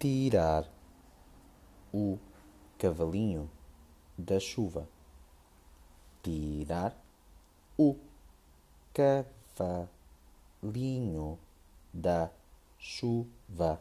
tirar o cavalinho da chuva, tirar o cavalinho da chuva.